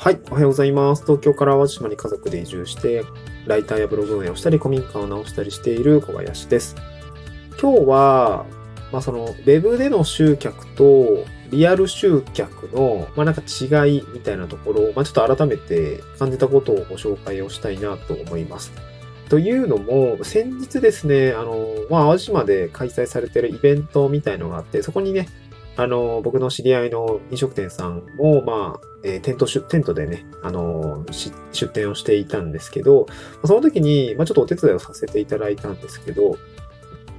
はい、おはようございます。東京から淡路島に家族で移住して、ライターやブログ運営をしたり、古民家を直したりしている小林です。今日は、まあ、その、ウェブでの集客と、リアル集客の、まあ、なんか違いみたいなところを、まあ、ちょっと改めて感じたことをご紹介をしたいなと思います。というのも、先日ですね、あの、まあ、淡路島で開催されているイベントみたいのがあって、そこにね、あの、僕の知り合いの飲食店さんも、まあ、えー、テントテントでね、あの出店をしていたんですけど、その時に、まあ、ちょっとお手伝いをさせていただいたんですけど、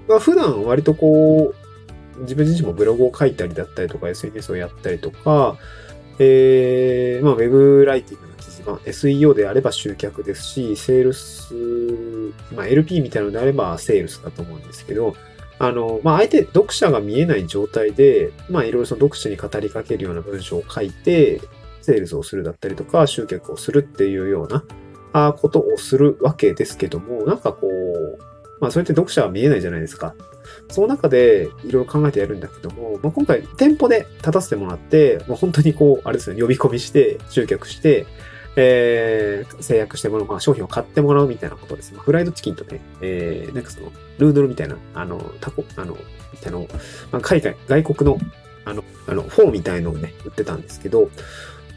まあ、普段割とこう、自分自身もブログを書いたりだったりとか、SNS をやったりとか、えー、まあ、ウェブライティングの記事、まあ、SEO であれば集客ですし、セールス、まあ、LP みたいなのであればセールスだと思うんですけど、あの、まあ、相手、読者が見えない状態で、ま、いろいろその読者に語りかけるような文章を書いて、セールスをするだったりとか、集客をするっていうような、あことをするわけですけども、なんかこう、まあ、それって読者は見えないじゃないですか。その中でいろいろ考えてやるんだけども、まあ、今回店舗で立たせてもらって、もう本当にこう、あれですね、呼び込みして、集客して、えー、制約してもらう、まあ、商品を買ってもらうみたいなことですね。フライドチキンとね、えー、なんかその、ルードルみたいな、あの、タコ、あの、みたいなのまあ、海外、外国の、あの、あの、フォーみたいのをね、売ってたんですけど、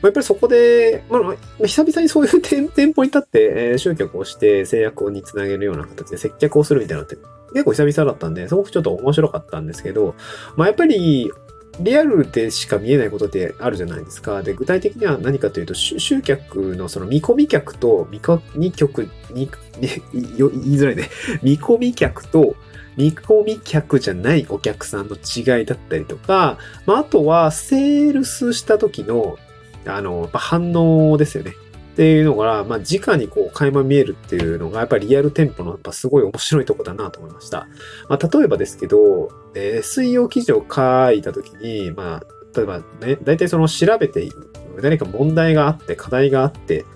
やっぱりそこで、まあ、久々にそういう 店舗に立って、えー、集客をして制約をにつなげるような形で接客をするみたいなのって結構久々だったんで、すごくちょっと面白かったんですけど、まあ、やっぱりリアルでしか見えないことってあるじゃないですか。で、具体的には何かというと、集客のその見込み客と見込み客に、言いづらいね。見込み客と見込み客じゃないお客さんの違いだったりとか、まあ、あとは、セールスした時の、あの、反応ですよね。っていうのが、まあ、直にこう、垣間見えるっていうのが、やっぱりリアル店舗のやっぱすごい面白いとこだなと思いました。まあ、例えばですけど、えー、水曜記事を書いたときに、まあ、例えばね、大体その調べている。何か問題があって、課題があって、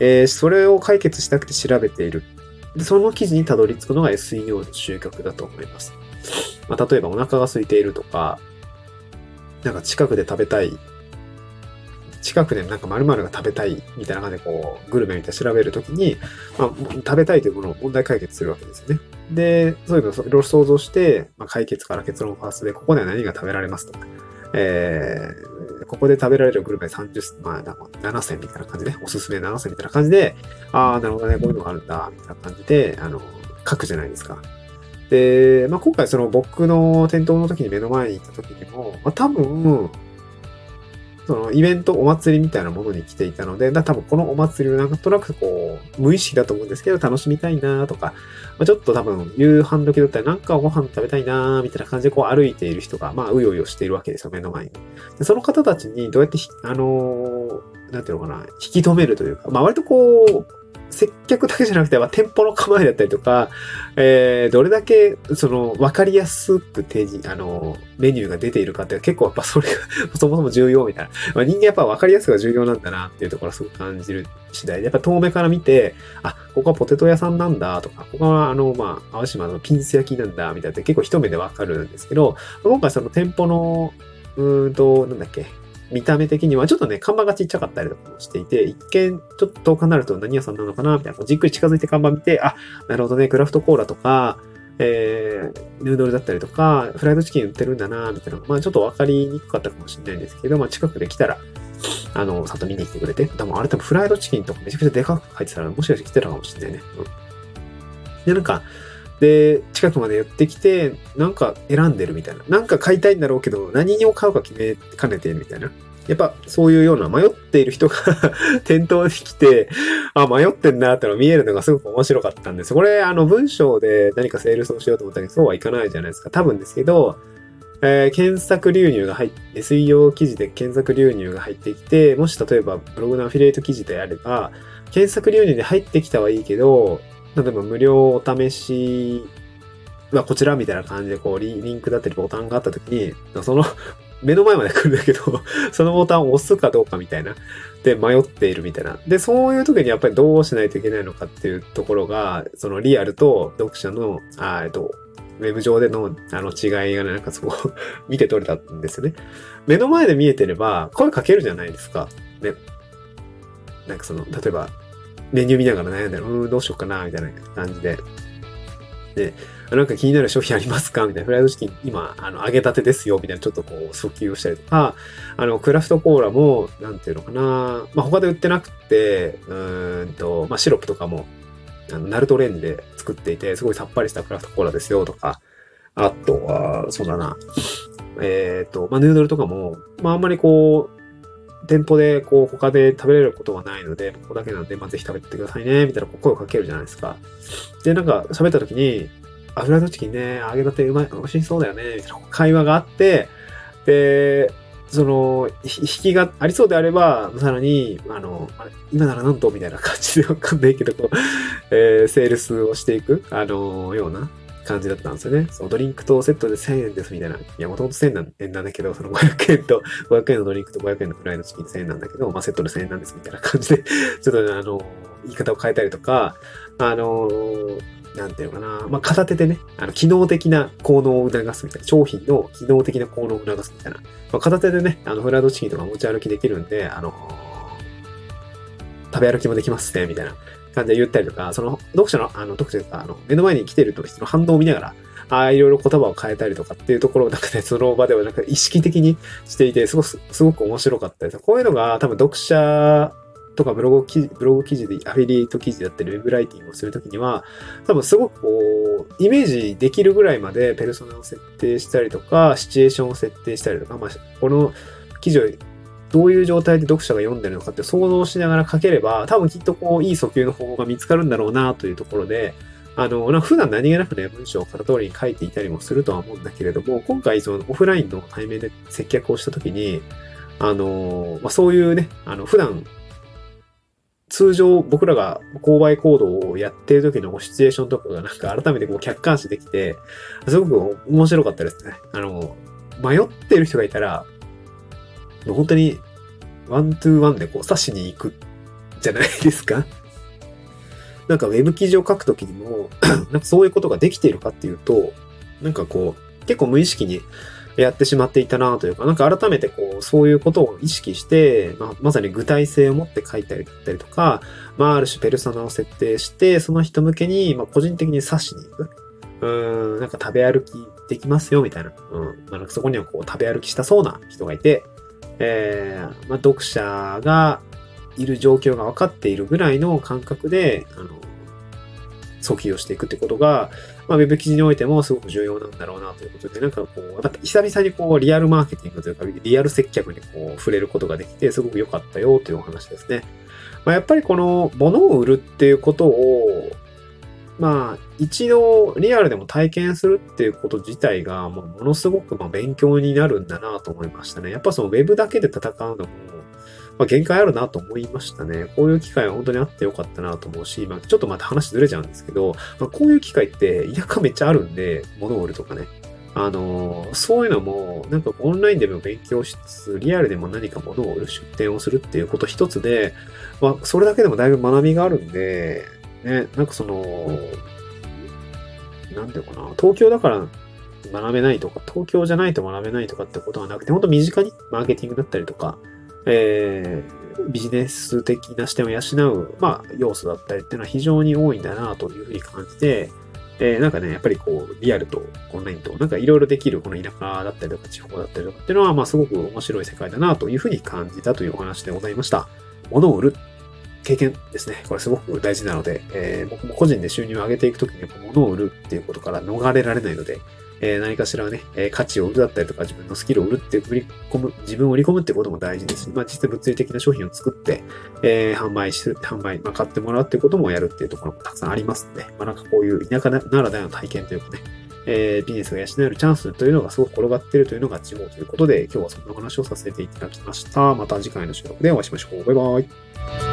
えー、それを解決したくて調べている。で、その記事にたどり着くのが SEO の集客だと思います。まあ、例えばお腹が空いているとか、なんか近くで食べたい近くでなんか〇〇が食べたいみたいな感じでこう、グルメみたいな調べるときに、まあ、食べたいというものを問題解決するわけですよね。で、そういうのをいろいろ想像して、まあ、解決から結論ファーストで、ここでは何が食べられますとか、えー、ここで食べられるグルメ30、まあ、なんか7選みたいな感じで、おすすめ7選みたいな感じで、ああ、なるほどね、こういうのがあるんだ、みたいな感じで、あの、書くじゃないですか。で、まあ、今回その僕の店頭の時に目の前に行った時にも、まあ、多分、そのイベント、お祭りみたいなものに来ていたので、だ多分このお祭りをなんとなくこう、無意識だと思うんですけど、楽しみたいなとか、ま、ちょっと多分夕飯時だったらなんかご飯食べたいなみたいな感じでこう歩いている人が、まあ、うようよしているわけですよ、目の前に。でその方たちにどうやって、あのー、なんていうのかな、引き止めるというか、まあ割とこう、接客だけじゃなくて、まあ、店舗の構えだったりとか、えー、どれだけ、その、わかりやすく提示、あの、メニューが出ているかって結構やっぱそれが そもそも重要みたいな。まあ、人間やっぱわかりやすくが重要なんだなっていうところはすごく感じる次第で、やっぱ遠目から見て、あ、ここはポテト屋さんなんだとか、ここはあの、まあ、淡島のピンス焼きなんだみたいなって結構一目でわかるんですけど、今回その店舗の、うーんと、なんだっけ、見た目的にはちょっとね、看板がちっちゃかったりとかもしていて、一見ちょっと遠くなると何屋さんなのかなみたいな、じっくり近づいて看板見て、あ、なるほどね、クラフトコーラとか、えー、ヌードルだったりとか、フライドチキン売ってるんだなみたいな、まあちょっとわかりにくかったかもしれないんですけど、まあ近くで来たら、あの、里見に来てくれて、多分あれ多分フライドチキンとかめちゃくちゃでかく入ってたら、もしかして来てたかもしれないね。うん。で、なんか、で、近くまで寄ってきて、なんか選んでるみたいな。なんか買いたいんだろうけど、何を買うか決めかねてるみたいな。やっぱそういうような迷っている人が 店頭に来て、あ、迷ってんなってのが見えるのがすごく面白かったんです。これ、あの文章で何かセールスをしようと思ったけど、そうはいかないじゃないですか。多分ですけど、えー、検索流入が入って、SEO 記事で検索流入が入ってきて、もし例えばブログのアフィリエイト記事であれば、検索流入で入ってきたはいいけど、例えば無料お試しはこちらみたいな感じでこうリンクだったりボタンがあった時に、その 目の前まで来るんだけど そのボタンを押すかどうかみたいな。で、迷っているみたいな。で、そういう時にやっぱりどうしないといけないのかっていうところが、そのリアルと読者の、あえっと、ウェブ上でのあの違いがね、なんかすごく見て取れたんですよね。目の前で見えてれば声かけるじゃないですか。ね。なんかその、例えば、メニュー見ながら悩んでる、うーん、どうしようかな、みたいな感じで。で、なんか気になる商品ありますか？みたいな。フライドチキン、今、あの、揚げたてですよ、みたいな、ちょっとこう、訴求をしたりとか、あの、クラフトコーラも、なんていうのかな、まあ、他で売ってなくて、うーんと、まあ、シロップとかも、あの、ナルトレンジで作っていて、すごいさっぱりしたクラフトコーラですよ、とか、あとは、そうだな、えっ、と、まあ、ヌードルとかも、まあ、あんまりこう、店舗で、こう、他で食べれることはないので、ここだけなんで、まあ、ぜひ食べてくださいね、みたいな声をかけるじゃないですか。で、なんか、喋った時に、あ、フライドチキンね、揚げたてうまい、美味しそうだよね、みたいな会話があって、で、その、引きがありそうであれば、さらに、あの、あれ今ならなんとみたいな感じでわかんないけど、こう、えー、セールスをしていく、あの、ような感じだったんですよね。そう、ドリンクとセットで1000円ですみたいな。いや、もともと1000円なんだけど、その500円と、500円のドリンクと500円のフライドチキン1000円なんだけど、まあセットで1000円なんですみたいな感じで、ちょっとね、あの、言い方を変えたりとか、あの、なんていうのかな。まあ、片手でね、あの、機能的な効能を促すみたいな。商品の機能的な効能を促すみたいな。まあ、片手でね、あの、フライドチキンとか持ち歩きできるんで、あの、食べ歩きもできますね、みたいな感じで言ったりとか、その、読者の、あの、読者が、あの、目の前に来てる人の反応を見ながら、ああ、いろいろ言葉を変えたりとかっていうところを、なんかね、その場ではなんか意識的にしていて、すごく、すごく面白かったです。こういうのが多分読者とかブログ記事、ブログ記事でアフィリエイト記事だったり、ウェブライティングをするときには、多分すごくこう、イメージできるぐらいまでペルソナを設定したりとか、シチュエーションを設定したりとか、まあ、この記事をどういう状態で読者が読んでるのかって想像しながら書ければ、多分きっとこう、いい訴求の方法が見つかるんだろうなというところで、あの、普段何気なくね、文章を片通りに書いていたりもするとは思うんだけれども、今回そのオフラインの対面で接客をしたときに、あの、まあ、そういうね、あの、普段通常僕らが購買行動をやってる時のシチュエーションとかがなんか改めてこう客観視できて、すごく面白かったですね。あの、迷ってる人がいたら、もう本当にワントゥーワンでこう刺しに行くじゃないですか。なんかウェブ記事を書くときにも、なんかそういうことができているかっていうと、なんかこう、結構無意識にやってしまっていたなというか、なんか改めてこう、そういうことを意識して、まあ、まさに具体性を持って書いたりだったりとか、まあ、ある種ペルソナを設定して、その人向けに、まあ、個人的に刺しに行く。うん、なんか食べ歩きできますよ、みたいな。うん。まあ、なんかそこにはこう、食べ歩きしたそうな人がいて、えー、まあ、読者がいる状況が分かっているぐらいの感覚で、あの、訴求をしていくってことが、まあ、ウェブ記事においてもすごく重要なんだろうなということで、なんかこう、また久々にこう、リアルマーケティングというか、リアル接客にこう、触れることができて、すごく良かったよというお話ですね。まあ、やっぱりこの、物を売るっていうことを、まあ、一度リアルでも体験するっていうこと自体が、もうものすごくま勉強になるんだなと思いましたね。やっぱそのウェブだけで戦うのも、まあ、限界あるなと思いましたね。こういう機会は本当にあってよかったなと思うし、まあ、ちょっとまた話ずれちゃうんですけど、まあ、こういう機会って田舎めっちゃあるんで、物を売るとかね。あのーそういうのも、なんかオンラインでも勉強しつつ、リアルでも何か物を売る出店をするっていうこと一つで、まあ、それだけでもだいぶ学びがあるんで、ね、なんかその、なんていうかな、東京だから学べないとか、東京じゃないと学べないとかってことはなくて、本当身近にマーケティングだったりとか、えー、ビジネス的な視点を養う、まあ、要素だったりっていうのは非常に多いんだなというふうに感じて、えー、なんかね、やっぱりこう、リアルとオンラインと、なんかいろいろできるこの田舎だったりとか地方だったりとかっていうのは、まあすごく面白い世界だなというふうに感じたというお話でございました。物を売る経験ですね。これすごく大事なので、えー僕も個人で収入を上げていくときにやっぱ物を売るっていうことから逃れられないので、えー何かしらね、え価値を売るだったりとか自分のスキルを売るって売り込む、自分を売り込むってことも大事ですし、まあ実際物理的な商品を作って、えー販売する、販売、まあ買ってもらうっていうこともやるっていうところもたくさんありますので、まあなんかこういう田舎ならではの体験というかね、えービジネスが養えるチャンスというのがすごく転がっているというのが地方ということで、今日はそんなお話をさせていただきました。また次回の収録でお会いしましょう。バイバイ。